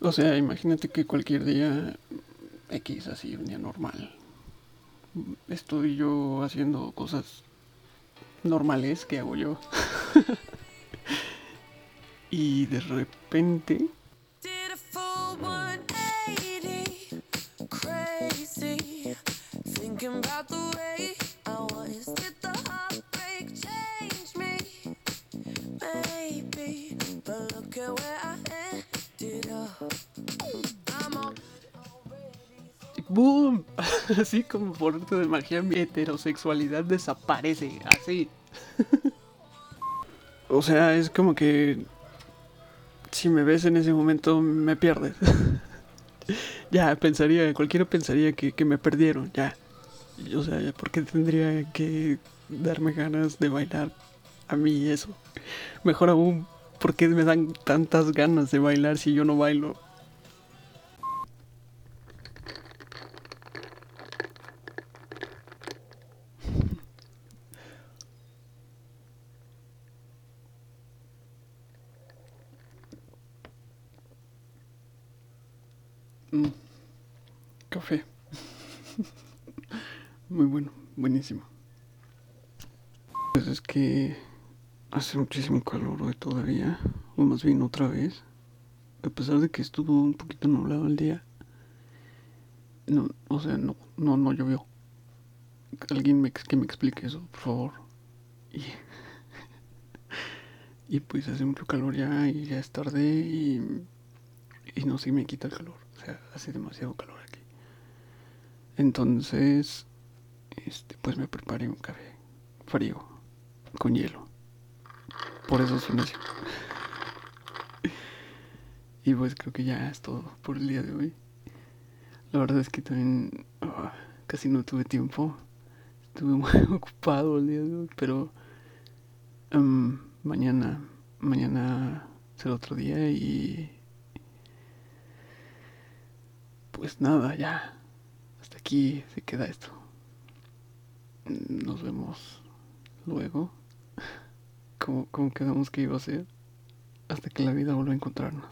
O sea, imagínate que cualquier día X, así, un día normal, estoy yo haciendo cosas normales que hago yo. y de repente ¡Boom! Así como por arte de magia mi heterosexualidad desaparece, así. o sea, es como que si me ves en ese momento me pierdes. ya, pensaría, cualquiera pensaría que, que me perdieron, ya. O sea, ¿por qué tendría que darme ganas de bailar a mí eso? Mejor aún, ¿por qué me dan tantas ganas de bailar si yo no bailo? Mm, Café. Muy bueno, buenísimo. Pues es que hace muchísimo calor hoy todavía, o más bien otra vez. A pesar de que estuvo un poquito nublado el día. No, o sea, no, no, no llovió. Alguien me, que me explique eso, por favor. Y, y pues hace mucho calor ya y ya es tarde y, y no se me quita el calor. O sea, hace demasiado calor aquí. Entonces, este, pues me preparé un café frío con hielo. Por eso es necio. Y pues creo que ya es todo por el día de hoy. La verdad es que también ah, casi no tuve tiempo. Estuve muy ocupado el día de hoy, pero em, mañana, mañana será otro día y pues nada, ya. Hasta aquí se queda esto. Nos vemos luego. ¿Cómo, cómo quedamos que iba a ser? Hasta que la vida vuelva a encontrarnos.